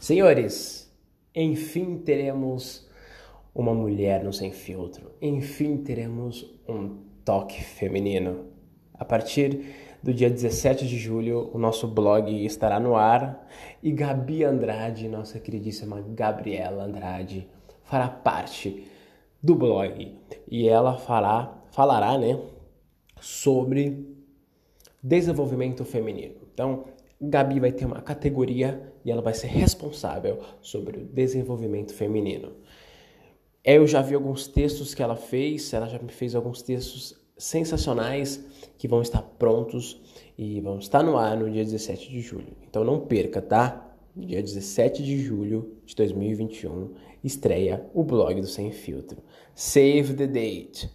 Senhores, enfim teremos uma mulher no Sem Filtro. Enfim teremos um toque feminino. A partir do dia 17 de julho, o nosso blog estará no ar e Gabi Andrade, nossa queridíssima Gabriela Andrade, fará parte do blog e ela fará, falará, né, sobre desenvolvimento feminino. Então, Gabi vai ter uma categoria e ela vai ser responsável sobre o desenvolvimento feminino. Eu já vi alguns textos que ela fez, ela já me fez alguns textos sensacionais que vão estar prontos e vão estar no ar no dia 17 de julho. Então não perca, tá? Dia 17 de julho de 2021 estreia o blog do Sem Filtro. Save the date.